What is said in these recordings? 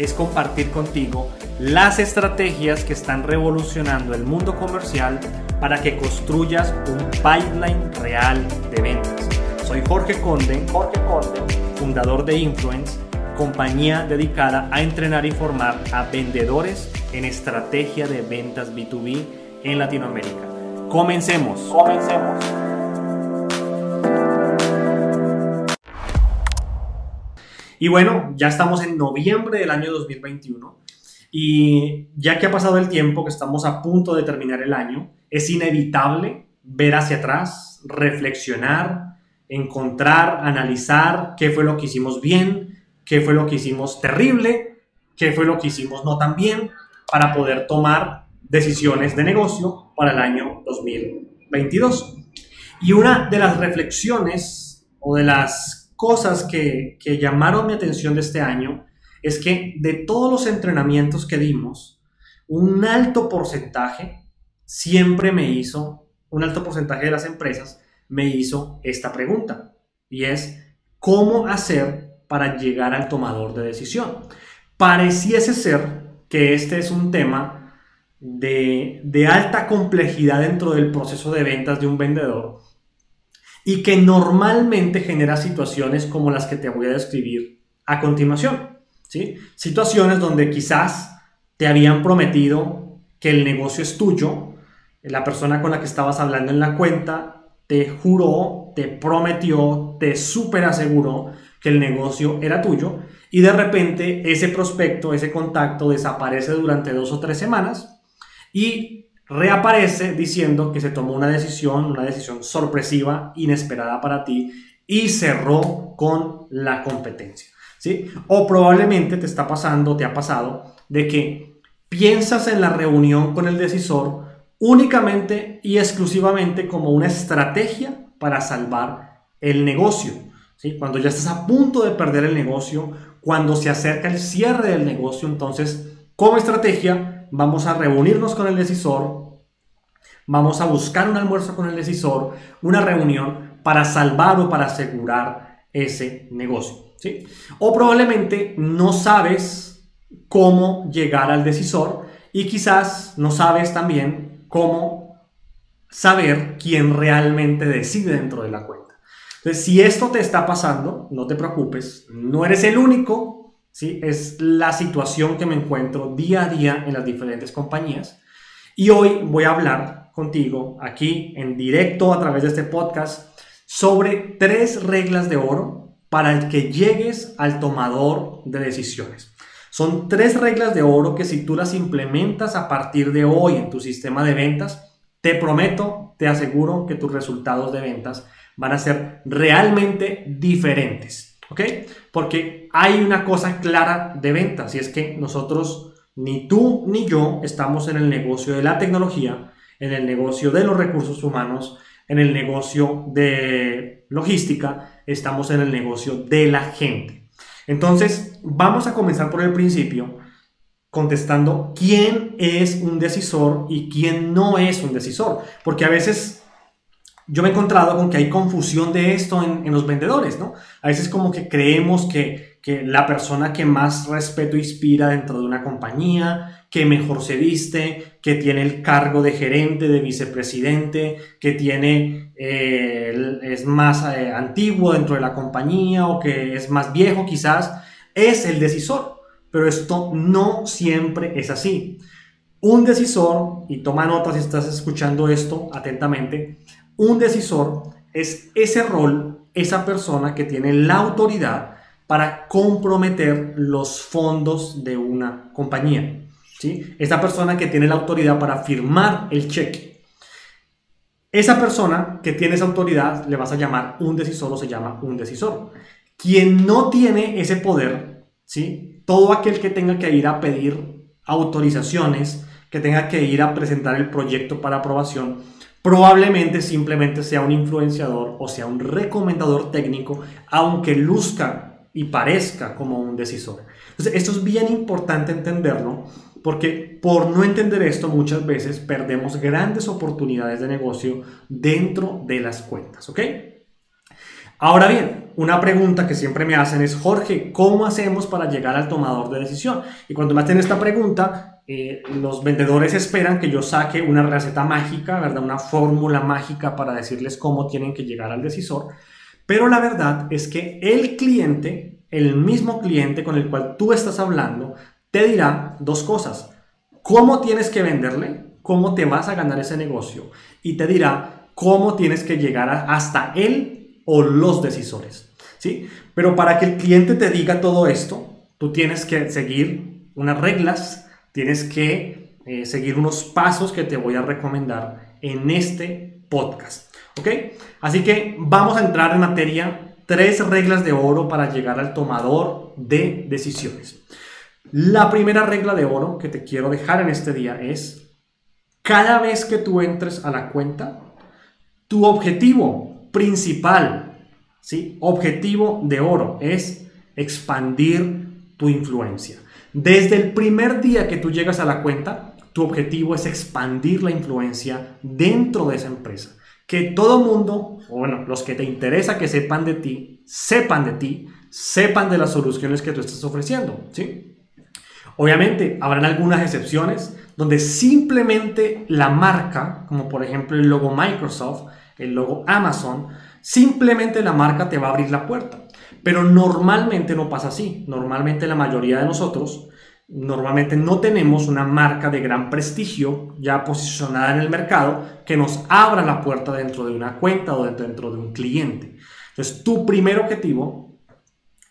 es compartir contigo las estrategias que están revolucionando el mundo comercial para que construyas un pipeline real de ventas. Soy Jorge Conde, Jorge Conde, fundador de Influence, compañía dedicada a entrenar y formar a vendedores en estrategia de ventas B2B en Latinoamérica. Comencemos. Comencemos. Y bueno, ya estamos en noviembre del año 2021 y ya que ha pasado el tiempo, que estamos a punto de terminar el año, es inevitable ver hacia atrás, reflexionar, encontrar, analizar qué fue lo que hicimos bien, qué fue lo que hicimos terrible, qué fue lo que hicimos no tan bien, para poder tomar decisiones de negocio para el año 2022. Y una de las reflexiones o de las cosas que, que llamaron mi atención de este año es que de todos los entrenamientos que dimos, un alto porcentaje siempre me hizo, un alto porcentaje de las empresas me hizo esta pregunta y es, ¿cómo hacer para llegar al tomador de decisión? Pareciese ser que este es un tema de, de alta complejidad dentro del proceso de ventas de un vendedor y que normalmente genera situaciones como las que te voy a describir a continuación. Situaciones donde quizás te habían prometido que el negocio es tuyo, la persona con la que estabas hablando en la cuenta te juró, te prometió, te super aseguró que el negocio era tuyo y de repente ese prospecto, ese contacto desaparece durante dos o tres semanas y reaparece diciendo que se tomó una decisión, una decisión sorpresiva, inesperada para ti y cerró con la competencia. ¿sí? O probablemente te está pasando, te ha pasado, de que piensas en la reunión con el decisor únicamente y exclusivamente como una estrategia para salvar el negocio. ¿sí? Cuando ya estás a punto de perder el negocio, cuando se acerca el cierre del negocio, entonces, como estrategia, vamos a reunirnos con el decisor, vamos a buscar un almuerzo con el decisor, una reunión para salvar o para asegurar ese negocio. O probablemente no sabes cómo llegar al decisor y quizás no sabes también cómo saber quién realmente decide dentro de la cuenta. Entonces, si esto te está pasando, no te preocupes, no eres el único, Es la situación que me encuentro día a día en las diferentes compañías. Y hoy voy a hablar contigo aquí en directo a través de este podcast sobre tres reglas de oro para que llegues al tomador de decisiones. Son tres reglas de oro que si tú las implementas a partir de hoy en tu sistema de ventas, te prometo, te aseguro que tus resultados de ventas van a ser realmente diferentes. ¿Ok? Porque hay una cosa clara de ventas y es que nosotros, ni tú ni yo, estamos en el negocio de la tecnología, en el negocio de los recursos humanos, en el negocio de logística, estamos en el negocio de la gente. Entonces, vamos a comenzar por el principio contestando quién es un decisor y quién no es un decisor. Porque a veces yo me he encontrado con que hay confusión de esto en, los vendedores, ¿no? A veces como que creemos que, que la persona que más respeto inspira dentro de una compañía, que mejor se viste, que tiene el cargo de gerente, de vicepresidente, que tiene, eh, es más eh, antiguo dentro de la compañía o que es más viejo quizás, es el decisor. Pero esto no siempre es así. Un decisor, y toma nota si estás escuchando esto atentamente, un decisor es ese rol, esa persona que tiene la autoridad para comprometer los fondos de una compañía. ¿sí? Esa persona que tiene la autoridad para firmar el cheque. Esa persona que tiene esa autoridad le vas a llamar un decisor o se llama un decisor. Quien no tiene ese poder, ¿sí? todo aquel que tenga que ir a pedir autorizaciones, que tenga que ir a presentar el proyecto para aprobación, probablemente simplemente sea un influenciador o sea un recomendador técnico, aunque luzca y parezca como un decisor. Entonces, esto es bien importante entenderlo porque por no entender esto muchas veces perdemos grandes oportunidades de negocio dentro de las cuentas, ¿ok? Ahora bien, una pregunta que siempre me hacen es, Jorge, ¿cómo hacemos para llegar al tomador de decisión? Y cuando me hacen esta pregunta, eh, los vendedores esperan que yo saque una receta mágica, ¿verdad? Una fórmula mágica para decirles cómo tienen que llegar al decisor. Pero la verdad es que el cliente, el mismo cliente con el cual tú estás hablando, te dirá dos cosas. ¿Cómo tienes que venderle? ¿Cómo te vas a ganar ese negocio? Y te dirá cómo tienes que llegar hasta él o los decisores. ¿sí? Pero para que el cliente te diga todo esto, tú tienes que seguir unas reglas, tienes que eh, seguir unos pasos que te voy a recomendar en este podcast. ¿Ok? Así que vamos a entrar en materia. Tres reglas de oro para llegar al tomador de decisiones. La primera regla de oro que te quiero dejar en este día es, cada vez que tú entres a la cuenta, tu objetivo principal, ¿sí? objetivo de oro, es expandir tu influencia. Desde el primer día que tú llegas a la cuenta, tu objetivo es expandir la influencia dentro de esa empresa. Que todo mundo, o bueno, los que te interesa que sepan de ti, sepan de ti, sepan de las soluciones que tú estás ofreciendo. ¿sí? Obviamente, habrán algunas excepciones donde simplemente la marca, como por ejemplo el logo Microsoft, el logo Amazon, simplemente la marca te va a abrir la puerta. Pero normalmente no pasa así. Normalmente la mayoría de nosotros, normalmente no tenemos una marca de gran prestigio ya posicionada en el mercado que nos abra la puerta dentro de una cuenta o dentro de un cliente. Entonces, tu primer objetivo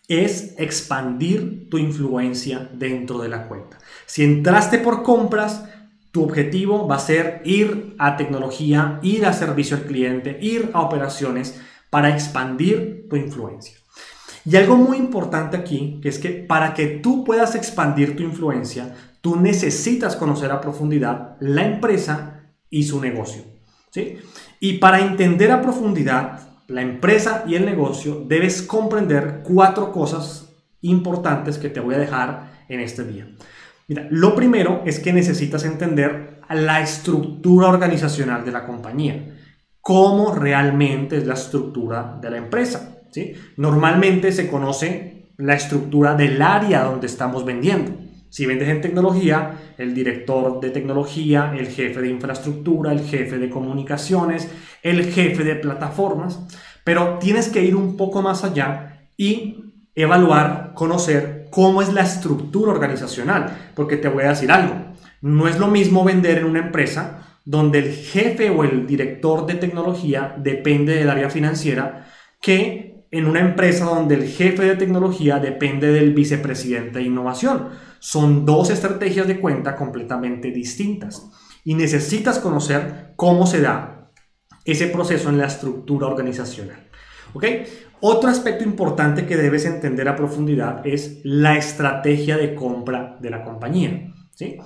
es expandir tu influencia dentro de la cuenta. Si entraste por compras, tu objetivo va a ser ir a tecnología, ir a servicio al cliente, ir a operaciones para expandir tu influencia. Y algo muy importante aquí, es que para que tú puedas expandir tu influencia, tú necesitas conocer a profundidad la empresa y su negocio. ¿sí? Y para entender a profundidad la empresa y el negocio, debes comprender cuatro cosas importantes que te voy a dejar en este día. Mira, lo primero es que necesitas entender la estructura organizacional de la compañía, cómo realmente es la estructura de la empresa. ¿sí? Normalmente se conoce la estructura del área donde estamos vendiendo. Si vendes en tecnología, el director de tecnología, el jefe de infraestructura, el jefe de comunicaciones, el jefe de plataformas, pero tienes que ir un poco más allá y evaluar, conocer cómo es la estructura organizacional, porque te voy a decir algo, no es lo mismo vender en una empresa donde el jefe o el director de tecnología depende del área financiera que en una empresa donde el jefe de tecnología depende del vicepresidente de innovación. Son dos estrategias de cuenta completamente distintas y necesitas conocer cómo se da ese proceso en la estructura organizacional. ¿Ok? Otro aspecto importante que debes entender a profundidad es la estrategia de compra de la compañía. ¿sí?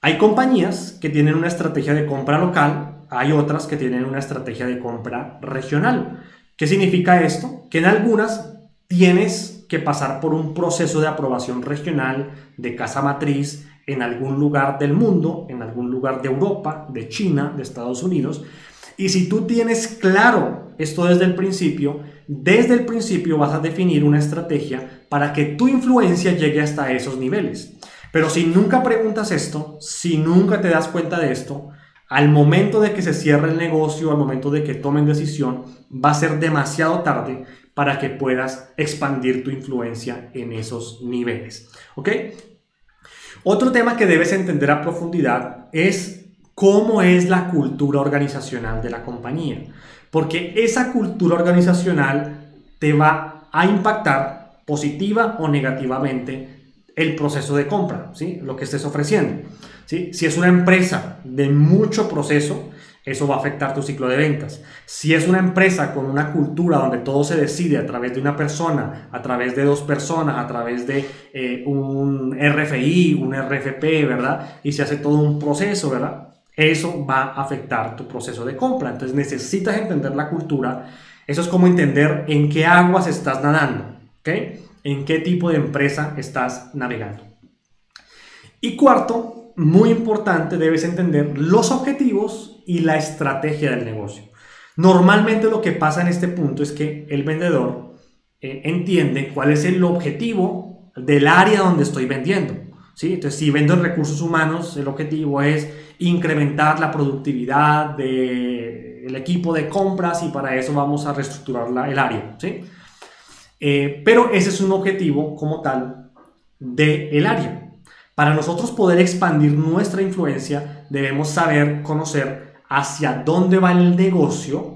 Hay compañías que tienen una estrategia de compra local, hay otras que tienen una estrategia de compra regional. ¿Qué significa esto? Que en algunas tienes que pasar por un proceso de aprobación regional de casa matriz en algún lugar del mundo, en algún lugar de Europa, de China, de Estados Unidos. Y si tú tienes claro esto desde el principio, desde el principio vas a definir una estrategia para que tu influencia llegue hasta esos niveles. Pero si nunca preguntas esto, si nunca te das cuenta de esto, al momento de que se cierre el negocio, al momento de que tomen decisión, va a ser demasiado tarde para que puedas expandir tu influencia en esos niveles. ¿Ok? Otro tema que debes entender a profundidad es cómo es la cultura organizacional de la compañía porque esa cultura organizacional te va a impactar positiva o negativamente el proceso de compra, ¿sí? lo que estés ofreciendo. ¿sí? Si es una empresa de mucho proceso, eso va a afectar tu ciclo de ventas. Si es una empresa con una cultura donde todo se decide a través de una persona, a través de dos personas, a través de eh, un RFI, un RFP, ¿verdad? Y se hace todo un proceso, ¿verdad? Eso va a afectar tu proceso de compra. Entonces necesitas entender la cultura. Eso es como entender en qué aguas estás nadando, ¿ok? En qué tipo de empresa estás navegando. Y cuarto, muy importante, debes entender los objetivos y la estrategia del negocio. Normalmente lo que pasa en este punto es que el vendedor eh, entiende cuál es el objetivo del área donde estoy vendiendo. ¿Sí? Entonces, si vendo en recursos humanos, el objetivo es incrementar la productividad del equipo de compras y para eso vamos a reestructurar el área. ¿sí? Eh, pero ese es un objetivo como tal del área. Para nosotros poder expandir nuestra influencia, debemos saber, conocer hacia dónde va el negocio,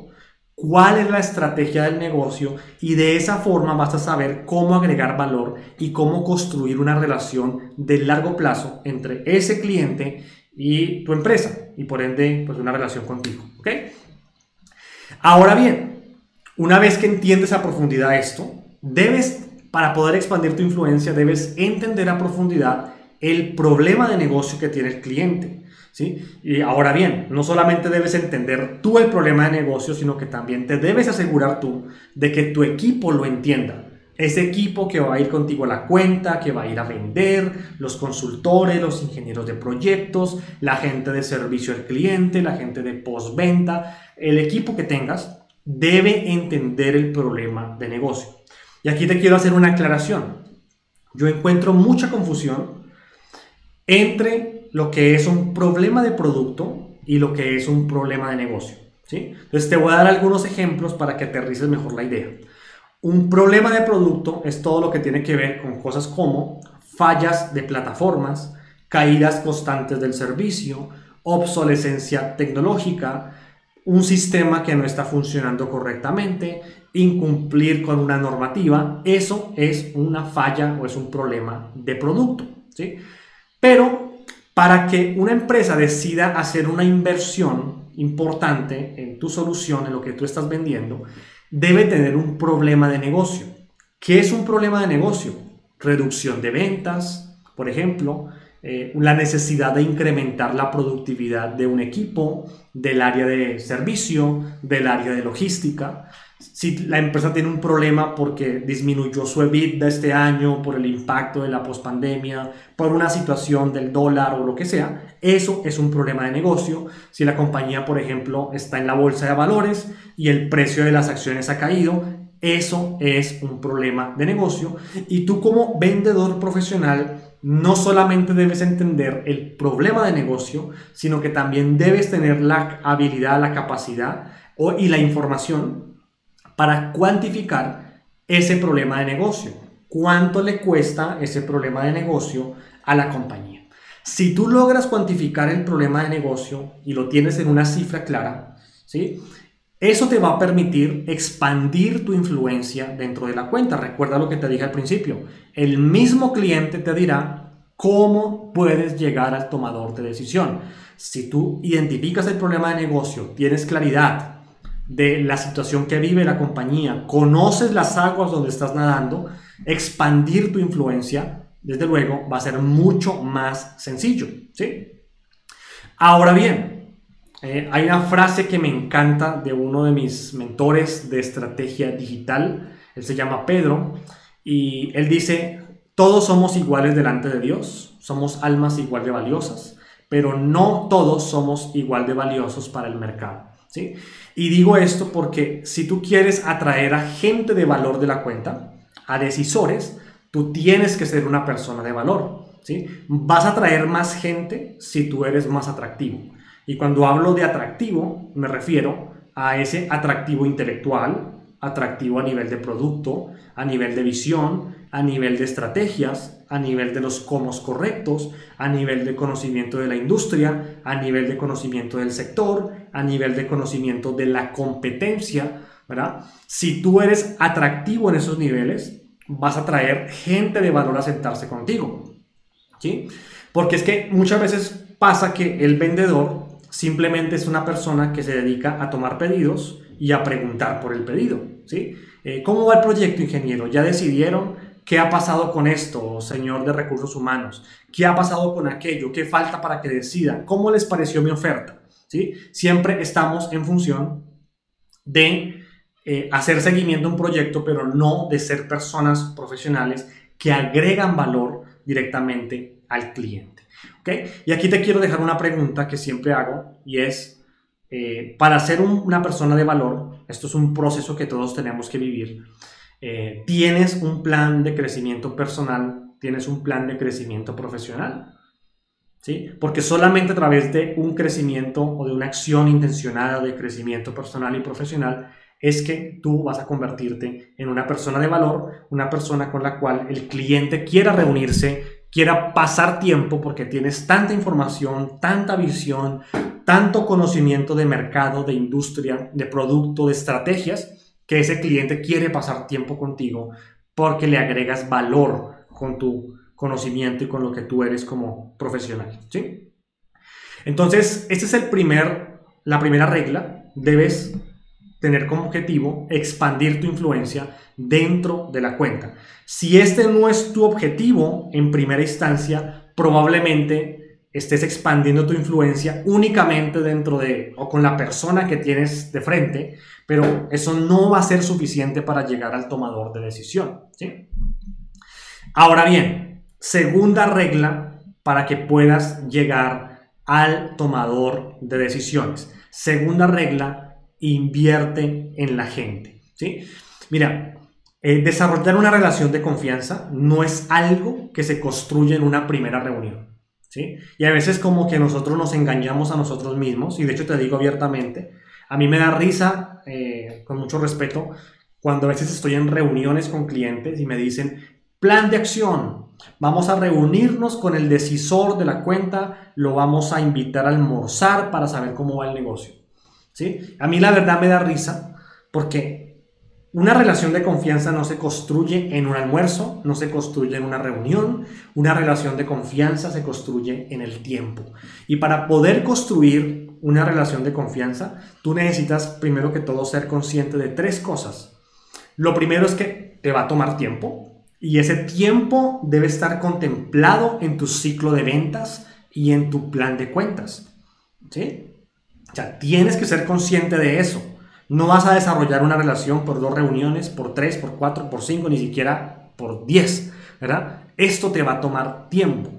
cuál es la estrategia del negocio y de esa forma vas a saber cómo agregar valor y cómo construir una relación de largo plazo entre ese cliente y tu empresa y por ende pues una relación contigo. ¿ok? Ahora bien, una vez que entiendes a profundidad esto, debes, para poder expandir tu influencia, debes entender a profundidad el problema de negocio que tiene el cliente. Y ahora bien, no solamente debes entender tú el problema de negocio, sino que también te debes asegurar tú de que tu equipo lo entienda. Ese equipo que va a ir contigo a la cuenta, que va a ir a vender, los consultores, los ingenieros de proyectos, la gente de servicio al cliente, la gente de postventa, el equipo que tengas debe entender el problema de negocio. Y aquí te quiero hacer una aclaración. Yo encuentro mucha confusión entre lo que es un problema de producto y lo que es un problema de negocio. ¿sí? Entonces te voy a dar algunos ejemplos para que aterrices mejor la idea. Un problema de producto es todo lo que tiene que ver con cosas como fallas de plataformas, caídas constantes del servicio, obsolescencia tecnológica, un sistema que no está funcionando correctamente, incumplir con una normativa, eso es una falla o es un problema de producto. ¿sí? Pero para que una empresa decida hacer una inversión importante en tu solución, en lo que tú estás vendiendo, debe tener un problema de negocio. ¿Qué es un problema de negocio? Reducción de ventas, por ejemplo, eh, la necesidad de incrementar la productividad de un equipo, del área de servicio, del área de logística si la empresa tiene un problema porque disminuyó su EBITDA este año por el impacto de la pospandemia, por una situación del dólar o lo que sea, eso es un problema de negocio. Si la compañía, por ejemplo, está en la bolsa de valores y el precio de las acciones ha caído, eso es un problema de negocio. Y tú como vendedor profesional no solamente debes entender el problema de negocio, sino que también debes tener la habilidad, la capacidad y la información para cuantificar ese problema de negocio. ¿Cuánto le cuesta ese problema de negocio a la compañía? Si tú logras cuantificar el problema de negocio y lo tienes en una cifra clara, ¿sí? Eso te va a permitir expandir tu influencia dentro de la cuenta. Recuerda lo que te dije al principio. El mismo cliente te dirá cómo puedes llegar al tomador de decisión. Si tú identificas el problema de negocio, tienes claridad, de la situación que vive la compañía, conoces las aguas donde estás nadando, expandir tu influencia, desde luego, va a ser mucho más sencillo. ¿sí? Ahora bien, eh, hay una frase que me encanta de uno de mis mentores de estrategia digital, él se llama Pedro, y él dice, todos somos iguales delante de Dios, somos almas igual de valiosas, pero no todos somos igual de valiosos para el mercado. ¿Sí? Y digo esto porque si tú quieres atraer a gente de valor de la cuenta, a decisores, tú tienes que ser una persona de valor. ¿sí? Vas a atraer más gente si tú eres más atractivo. Y cuando hablo de atractivo, me refiero a ese atractivo intelectual, atractivo a nivel de producto, a nivel de visión, a nivel de estrategias, a nivel de los cómo correctos, a nivel de conocimiento de la industria, a nivel de conocimiento del sector, a nivel de conocimiento de la competencia, ¿verdad? Si tú eres atractivo en esos niveles, vas a traer gente de valor a sentarse contigo, ¿sí? Porque es que muchas veces pasa que el vendedor simplemente es una persona que se dedica a tomar pedidos y a preguntar por el pedido. ¿sí? Eh, ¿Cómo va el proyecto, ingeniero? ¿Ya decidieron qué ha pasado con esto, señor de recursos humanos? ¿Qué ha pasado con aquello? ¿Qué falta para que decidan? ¿Cómo les pareció mi oferta? ¿Sí? Siempre estamos en función de eh, hacer seguimiento a un proyecto, pero no de ser personas profesionales que agregan valor directamente al cliente. ¿okay? Y aquí te quiero dejar una pregunta que siempre hago y es, eh, para ser una persona de valor, esto es un proceso que todos tenemos que vivir, eh, ¿tienes un plan de crecimiento personal? ¿Tienes un plan de crecimiento profesional? ¿Sí? Porque solamente a través de un crecimiento o de una acción intencionada de crecimiento personal y profesional es que tú vas a convertirte en una persona de valor, una persona con la cual el cliente quiera reunirse, quiera pasar tiempo porque tienes tanta información, tanta visión, tanto conocimiento de mercado, de industria, de producto, de estrategias, que ese cliente quiere pasar tiempo contigo porque le agregas valor con tu conocimiento y con lo que tú eres como profesional, ¿sí? Entonces, esta es el primer, la primera regla. Debes tener como objetivo expandir tu influencia dentro de la cuenta. Si este no es tu objetivo en primera instancia, probablemente estés expandiendo tu influencia únicamente dentro de o con la persona que tienes de frente, pero eso no va a ser suficiente para llegar al tomador de decisión. ¿sí? Ahora bien, segunda regla para que puedas llegar al tomador de decisiones. Segunda regla, invierte en la gente. ¿sí? Mira, eh, desarrollar una relación de confianza no es algo que se construye en una primera reunión. ¿sí? Y a veces como que nosotros nos engañamos a nosotros mismos, y de hecho te digo abiertamente, a mí me da risa, eh, con mucho respeto, cuando a veces estoy en reuniones con clientes y me dicen, plan de acción, vamos a reunirnos con el decisor de la cuenta, lo vamos a invitar a almorzar para saber cómo va el negocio. A mí la verdad me da risa porque una relación de confianza no se construye en un almuerzo, no se construye en una reunión, una relación de confianza se construye en el tiempo. Y para poder construir una relación de confianza, tú necesitas primero que todo ser consciente de tres cosas. Lo primero es que te va a tomar tiempo y ese tiempo debe estar contemplado en tu ciclo de ventas y en tu plan de cuentas. ¿Sí? O sea, tienes que ser consciente de eso. No vas a desarrollar una relación por dos reuniones, por tres, por cuatro, por cinco, ni siquiera por diez, ¿verdad? Esto te va a tomar tiempo.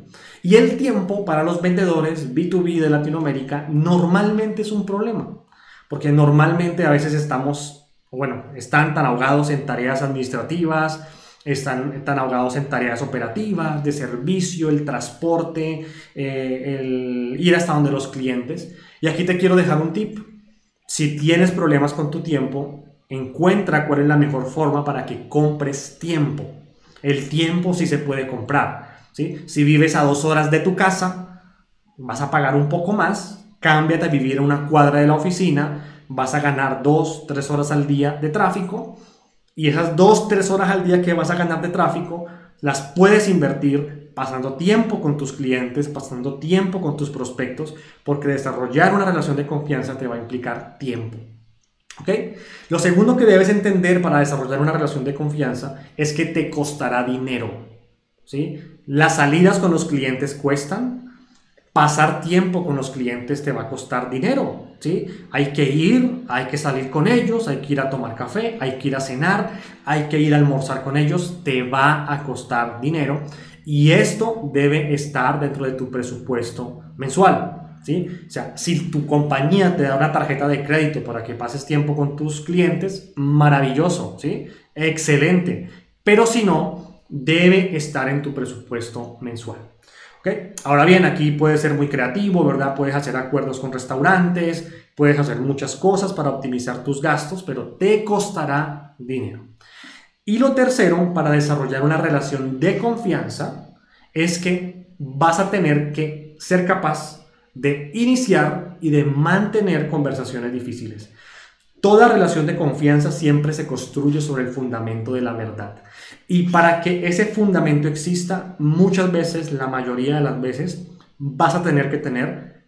Y el tiempo para los vendedores B2B de Latinoamérica normalmente es un problema, porque normalmente a veces estamos, bueno, están tan ahogados en tareas administrativas, están tan ahogados en tareas operativas, de servicio, el transporte, eh, el ir hasta donde los clientes, y aquí te quiero dejar un tip. Si tienes problemas con tu tiempo, encuentra cuál es la mejor forma para que compres tiempo. El tiempo sí se puede comprar. Si vives a dos horas de tu casa, vas a pagar un poco más. Cámbiate a vivir a una cuadra de la oficina. Vas a ganar dos, tres horas al día de tráfico. Y esas dos, tres horas al día que vas a ganar de tráfico, las puedes invertir pasando tiempo con tus clientes, pasando tiempo con tus prospectos, porque desarrollar una relación de confianza te va a implicar tiempo. ¿Ok? Lo segundo que debes entender para desarrollar una relación de confianza es que te costará dinero. ¿sí? Las salidas con los clientes cuestan, pasar tiempo con los clientes te va a costar dinero, ¿sí? Hay que ir, hay que salir con ellos, hay que ir a tomar café, hay que ir a cenar, hay que ir a almorzar con ellos, te va a costar dinero y esto debe estar dentro de tu presupuesto mensual. ¿sí? O sea, si tu compañía te da una tarjeta de crédito para que pases tiempo con tus clientes, maravilloso, ¿sí? excelente. Pero si no, debe estar en tu presupuesto mensual. ¿Okay? Ahora bien, aquí puedes ser muy creativo, ¿verdad? Puedes hacer acuerdos con restaurantes, puedes hacer muchas cosas para optimizar tus gastos, pero te costará dinero. Y lo tercero, para desarrollar una relación de confianza, es que vas a tener que ser capaz de iniciar y de mantener conversaciones difíciles. Toda relación de confianza siempre se construye sobre el fundamento de la verdad. Y para que ese fundamento exista, muchas veces, la mayoría de las veces, vas a tener que tener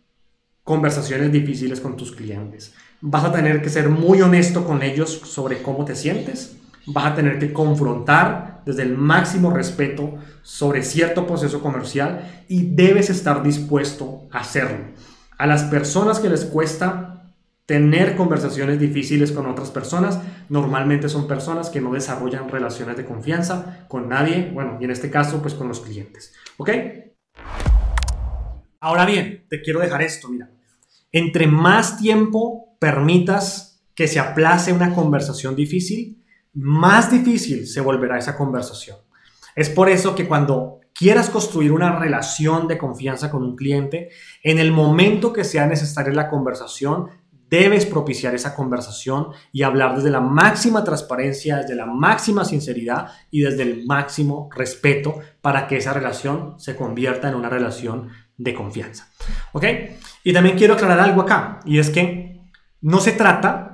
conversaciones difíciles con tus clientes. Vas a tener que ser muy honesto con ellos sobre cómo te sientes. Vas a tener que confrontar desde el máximo respeto sobre cierto proceso comercial y debes estar dispuesto a hacerlo. A las personas que les cuesta tener conversaciones difíciles con otras personas, normalmente son personas que no desarrollan relaciones de confianza con nadie, bueno, y en este caso, pues con los clientes. ¿Ok? Ahora bien, te quiero dejar esto, mira. Entre más tiempo permitas que se aplace una conversación difícil, más difícil se volverá esa conversación. Es por eso que cuando quieras construir una relación de confianza con un cliente, en el momento que sea necesaria la conversación, debes propiciar esa conversación y hablar desde la máxima transparencia, desde la máxima sinceridad y desde el máximo respeto para que esa relación se convierta en una relación de confianza. ¿Ok? Y también quiero aclarar algo acá, y es que no se trata,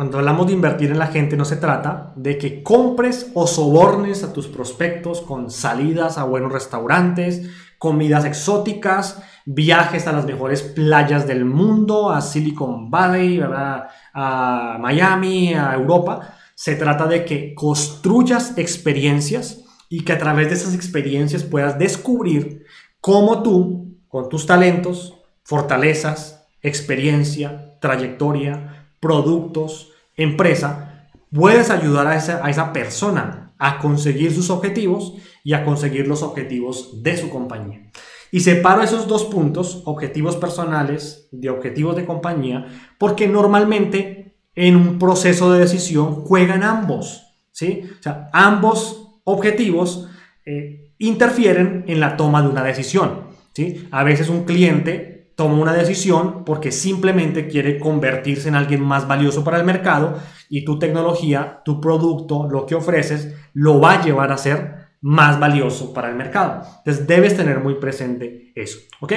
cuando hablamos de invertir en la gente, no se trata de que compres o sobornes a tus prospectos con salidas a buenos restaurantes, comidas exóticas, viajes a las mejores playas del mundo, a Silicon Valley, a Miami, a Europa. Se trata de que construyas experiencias y que a través de esas experiencias puedas descubrir cómo tú con tus talentos, fortalezas, experiencia, trayectoria, productos, empresa, puedes ayudar a esa, a esa persona a conseguir sus objetivos y a conseguir los objetivos de su compañía. Y separo esos dos puntos, objetivos personales de objetivos de compañía, porque normalmente en un proceso de decisión juegan ambos. ¿sí? O sea, ambos objetivos eh, interfieren en la toma de una decisión. ¿sí? A veces un cliente toma una decisión porque simplemente quiere convertirse en alguien más valioso para el mercado y tu tecnología, tu producto, lo que ofreces, lo va a llevar a ser más valioso para el mercado. Entonces debes tener muy presente eso, ¿ok?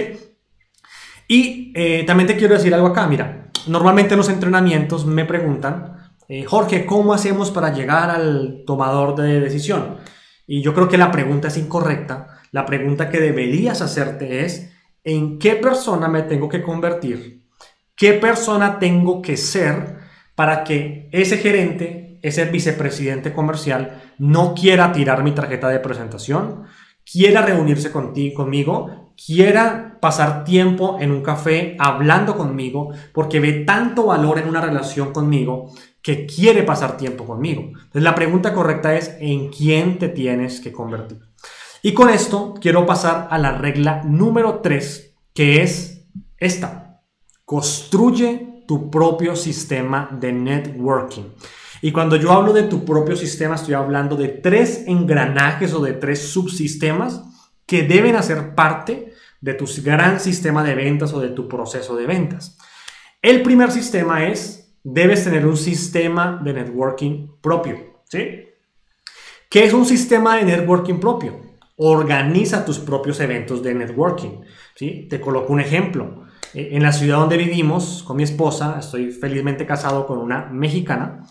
Y eh, también te quiero decir algo acá, mira, normalmente en los entrenamientos me preguntan, eh, Jorge, ¿cómo hacemos para llegar al tomador de decisión? Y yo creo que la pregunta es incorrecta la pregunta que deberías hacerte es, ¿en qué persona me tengo que convertir? ¿Qué persona tengo que ser para que ese gerente, ese vicepresidente comercial, no quiera tirar mi tarjeta de presentación, quiera reunirse contigo, conmigo, quiera pasar tiempo en un café hablando conmigo, porque ve tanto valor en una relación conmigo que quiere pasar tiempo conmigo. Entonces la pregunta correcta es, ¿en quién te tienes que convertir? Y con esto quiero pasar a la regla número 3, que es esta. Construye tu propio sistema de networking. Y cuando yo hablo de tu propio sistema, estoy hablando de tres engranajes o de tres subsistemas que deben hacer parte de tu gran sistema de ventas o de tu proceso de ventas. El primer sistema es, debes tener un sistema de networking propio. ¿sí? ¿Qué es un sistema de networking propio? Organiza tus propios eventos de networking. ¿sí? Te coloco un ejemplo. Eh, en la ciudad donde vivimos, con mi esposa, estoy felizmente casado con una mexicana,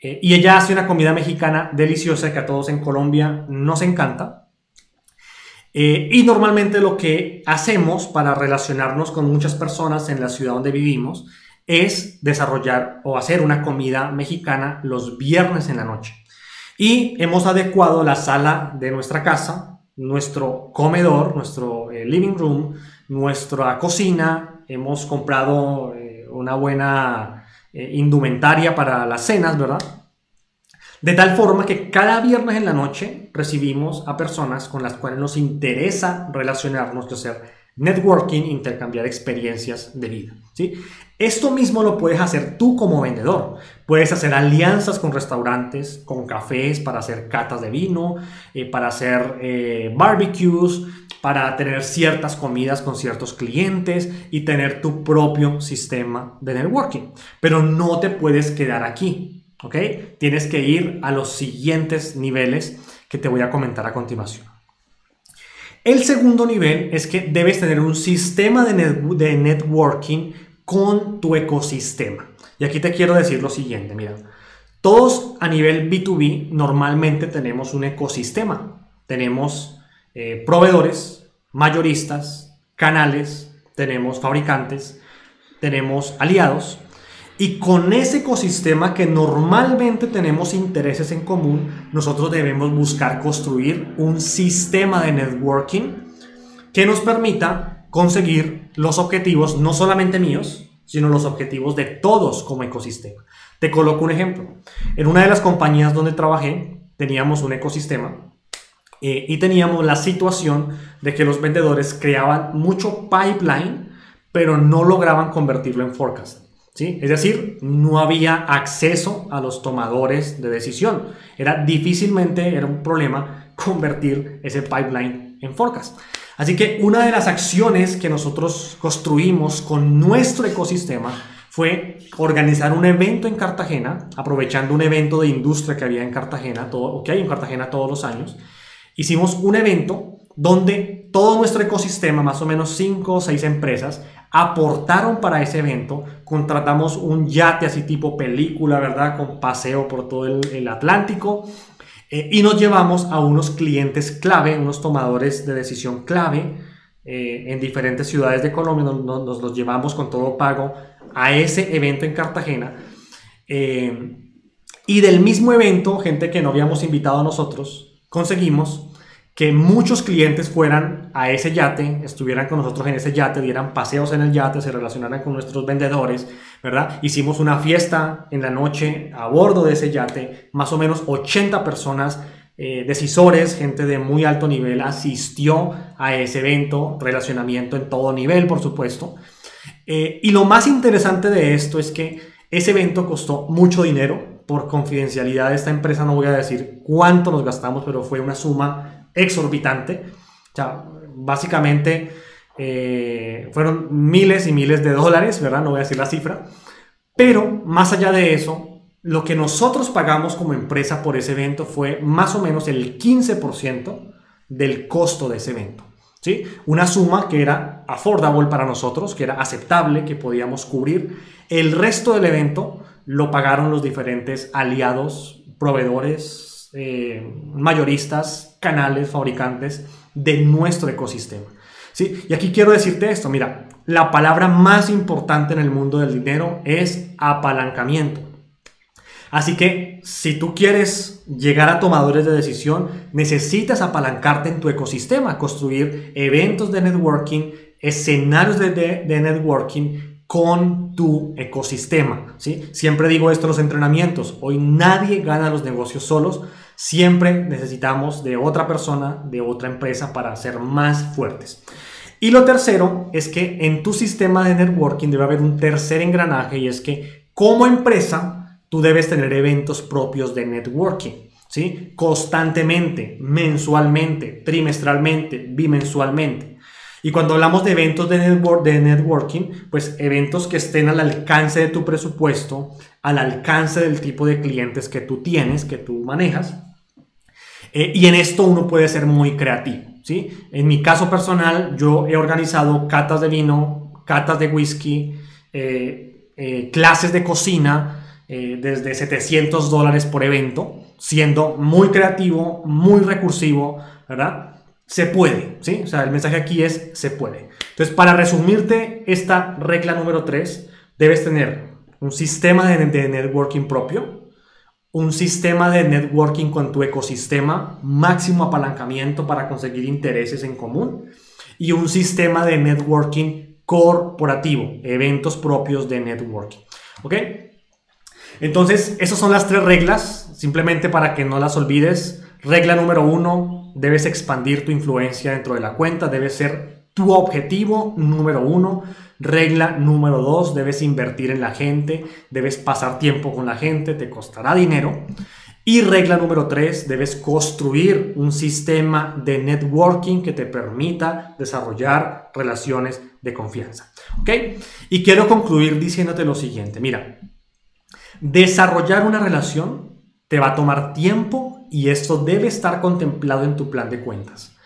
eh, y ella hace una comida mexicana deliciosa que a todos en Colombia nos encanta. Eh, y normalmente lo que hacemos para relacionarnos con muchas personas en la ciudad donde vivimos es desarrollar o hacer una comida mexicana los viernes en la noche. Y hemos adecuado la sala de nuestra casa, nuestro comedor, nuestro eh, living room, nuestra cocina. Hemos comprado eh, una buena eh, indumentaria para las cenas, ¿verdad? De tal forma que cada viernes en la noche recibimos a personas con las cuales nos interesa relacionarnos, hacer networking, intercambiar experiencias de vida. ¿sí? Esto mismo lo puedes hacer tú como vendedor. Puedes hacer alianzas con restaurantes, con cafés para hacer catas de vino, eh, para hacer eh, barbecues, para tener ciertas comidas con ciertos clientes y tener tu propio sistema de networking. Pero no te puedes quedar aquí, ¿ok? Tienes que ir a los siguientes niveles que te voy a comentar a continuación. El segundo nivel es que debes tener un sistema de, networking con tu ecosistema. Y aquí te quiero decir lo siguiente, mira, todos a nivel B2B normalmente tenemos un ecosistema. Tenemos eh, proveedores, mayoristas, canales, tenemos fabricantes, tenemos aliados y con ese ecosistema que normalmente tenemos intereses en común, nosotros debemos buscar construir un sistema de networking que nos permita conseguir los objetivos, no solamente míos, sino los objetivos de todos como ecosistema. Te coloco un ejemplo. En una de las compañías donde trabajé, teníamos un ecosistema eh, y teníamos la situación de que los vendedores creaban mucho pipeline, pero no lograban convertirlo en forecast. Es decir, no había acceso a los tomadores de decisión. Era difícilmente, era un problema convertir ese pipeline en forecast. Así que una de las acciones que nosotros construimos con nuestro ecosistema fue organizar un evento en Cartagena, aprovechando un evento de industria que había en Cartagena, todo, que hay en Cartagena todos los años. Hicimos un evento donde todo nuestro ecosistema, más o menos 5 o 6 empresas, aportaron para ese evento. Contratamos un yate así tipo película, ¿verdad? Con paseo por todo el, Atlántico. Eh, y nos llevamos a unos clientes clave, unos tomadores de decisión clave eh, en diferentes ciudades de Colombia. Nos, los llevamos con todo pago a ese evento en Cartagena. Eh, y del mismo evento, gente que no habíamos invitado a nosotros, conseguimos que muchos clientes fueran a ese yate, estuvieran con nosotros en ese yate, dieran paseos en el yate, se relacionaran con nuestros vendedores, ¿verdad? Hicimos una fiesta en la noche a bordo de ese yate, más o menos 80 personas, eh, decisores, gente de muy alto nivel, asistió a ese evento, relacionamiento en todo nivel, por supuesto. Eh, y lo más interesante de esto es que ese evento costó mucho dinero, por confidencialidad de esta empresa no voy a decir cuánto nos gastamos, pero fue una suma exorbitante. O sea, básicamente eh, fueron miles y miles de dólares, ¿verdad? No voy a decir la cifra. Pero más allá de eso, lo que nosotros pagamos como empresa por ese evento fue más o menos el 15% del costo de ese evento. ¿sí? Una suma que era affordable para nosotros, que era aceptable, que podíamos cubrir. El resto del evento lo pagaron los diferentes aliados, proveedores, eh, mayoristas, canales, fabricantes de nuestro ecosistema. ¿sí? Y aquí quiero decirte esto, mira, la palabra más importante en el mundo del dinero es apalancamiento. Así que si tú quieres llegar a tomadores de decisión, necesitas apalancarte en tu ecosistema, construir eventos de networking, escenarios de, de networking con tu ecosistema. ¿sí? Siempre digo esto en los entrenamientos, hoy nadie gana los negocios solos, Siempre necesitamos de otra persona, de otra empresa para ser más fuertes. Y lo tercero es que en tu sistema de networking debe haber un tercer engranaje y es que como empresa tú debes tener eventos propios de networking. ¿sí? Constantemente, mensualmente, trimestralmente, bimensualmente. Y cuando hablamos de eventos de, networking, pues eventos que estén al alcance de tu presupuesto, al alcance del tipo de clientes que tú tienes, que tú manejas. Eh, y en esto uno puede ser muy creativo. ¿sí? En mi caso personal, yo he organizado catas de vino, catas de whisky, eh, eh, clases de cocina desde 700 dólares por evento, siendo muy creativo, muy recursivo, ¿verdad? Se puede, ¿sí? O sea, el mensaje aquí es se puede. Entonces, para resumirte esta regla número 3, debes tener un sistema de, networking propio, un sistema de networking con tu ecosistema, máximo apalancamiento para conseguir intereses en común y un sistema de networking corporativo, eventos propios de networking. ¿Ok? Entonces, esas son las tres reglas, simplemente para que no las olvides. Regla número uno, debes expandir tu influencia dentro de la cuenta, debe ser tu objetivo número uno. Regla número dos, debes invertir en la gente, debes pasar tiempo con la gente, te costará dinero. Y regla número tres, debes construir un sistema de networking que te permita desarrollar relaciones de confianza. ¿Ok? Y quiero concluir diciéndote lo siguiente. Mira, desarrollar una relación te va a tomar tiempo y esto debe estar contemplado en tu plan de cuentas.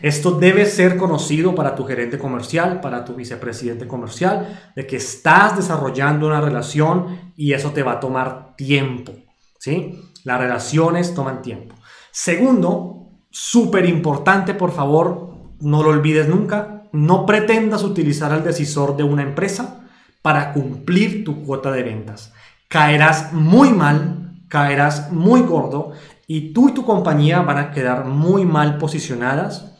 Esto debe ser conocido para tu gerente comercial, para tu vicepresidente comercial, de que estás desarrollando una relación y eso te va a tomar tiempo. ¿sí? Las relaciones toman tiempo. Segundo, súper importante, por favor, no lo olvides nunca, no pretendas utilizar al decisor de una empresa para cumplir tu cuota de ventas. Caerás muy mal, caerás muy gordo y tú y tu compañía van a quedar muy mal posicionadas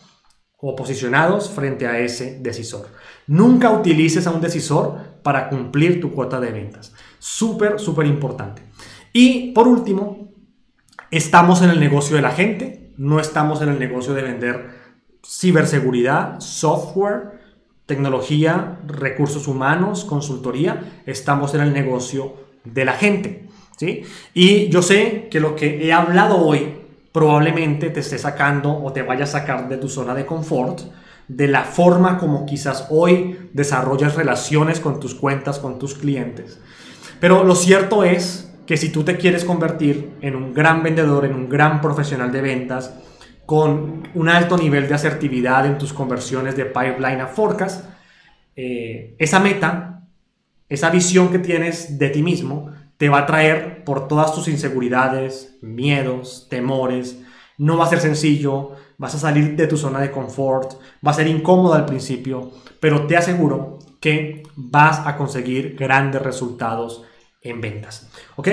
o posicionados frente a ese decisor. Nunca utilices a un decisor para cumplir tu cuota de ventas. Súper, súper importante. Y por último, estamos en el negocio de la gente, no estamos en el negocio de vender ciberseguridad, software, tecnología, recursos humanos, consultoría, estamos en el negocio de la gente. Y yo sé que lo que he hablado hoy probablemente te esté sacando o te vaya a sacar de tu zona de confort, de la forma como quizás hoy desarrollas relaciones con tus cuentas, con tus clientes. Pero lo cierto es que si tú te quieres convertir en un gran vendedor, en un gran profesional de ventas, con un alto nivel de asertividad en tus conversiones de pipeline a forecast, eh, esa meta, esa visión que tienes de ti mismo, te va a traer por todas tus inseguridades, miedos, temores. No va a ser sencillo, vas a salir de tu zona de confort, va a ser incómodo al principio, pero te aseguro que vas a conseguir grandes resultados en ventas. ¿Ok?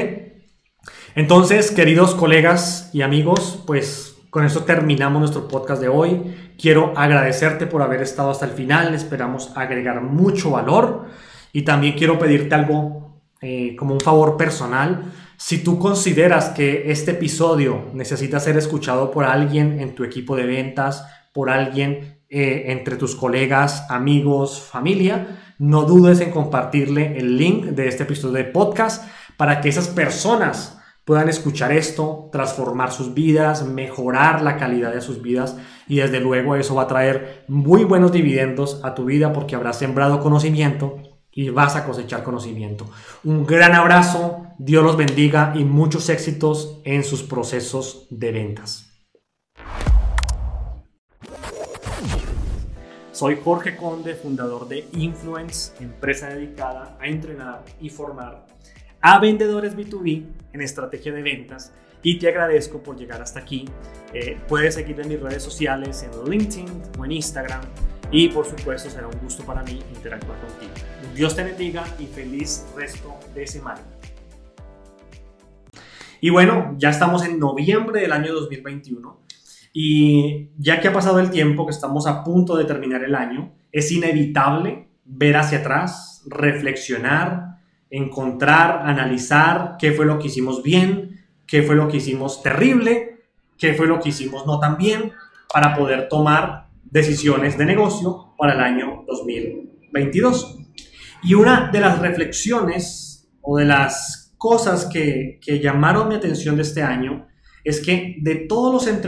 Entonces, queridos colegas y amigos, pues con esto terminamos nuestro podcast de hoy. Quiero agradecerte por haber estado hasta el final. Esperamos agregar mucho valor. Y también quiero pedirte algo eh, como un favor personal. Si tú consideras que este episodio necesita ser escuchado por alguien en tu equipo de ventas, por alguien eh, entre tus colegas, amigos, familia, no dudes en compartirle el link de este episodio de podcast para que esas personas puedan escuchar esto, transformar sus vidas, mejorar la calidad de sus vidas y desde luego eso va a traer muy buenos dividendos a tu vida porque habrás sembrado conocimiento y vas a cosechar conocimiento. Un gran abrazo, Dios los bendiga y muchos éxitos en sus procesos de ventas. Soy Jorge Conde, fundador de Influence, empresa dedicada a entrenar y formar a vendedores B2B en estrategia de ventas y te agradezco por llegar hasta aquí. Eh, puedes seguirme en mis redes sociales, en LinkedIn o en Instagram y por supuesto será un gusto para mí interactuar contigo. Dios te bendiga y feliz resto de semana. Y bueno, ya estamos en noviembre del año 2021 y ya que ha pasado el tiempo, que estamos a punto de terminar el año, es inevitable ver hacia atrás, reflexionar, encontrar, analizar qué fue lo que hicimos bien, qué fue lo que hicimos terrible, qué fue lo que hicimos no tan bien, para poder tomar decisiones de negocio para el año 2022. Y una de las reflexiones o de las cosas que, que llamaron mi atención de este año es que de todos los entrenadores,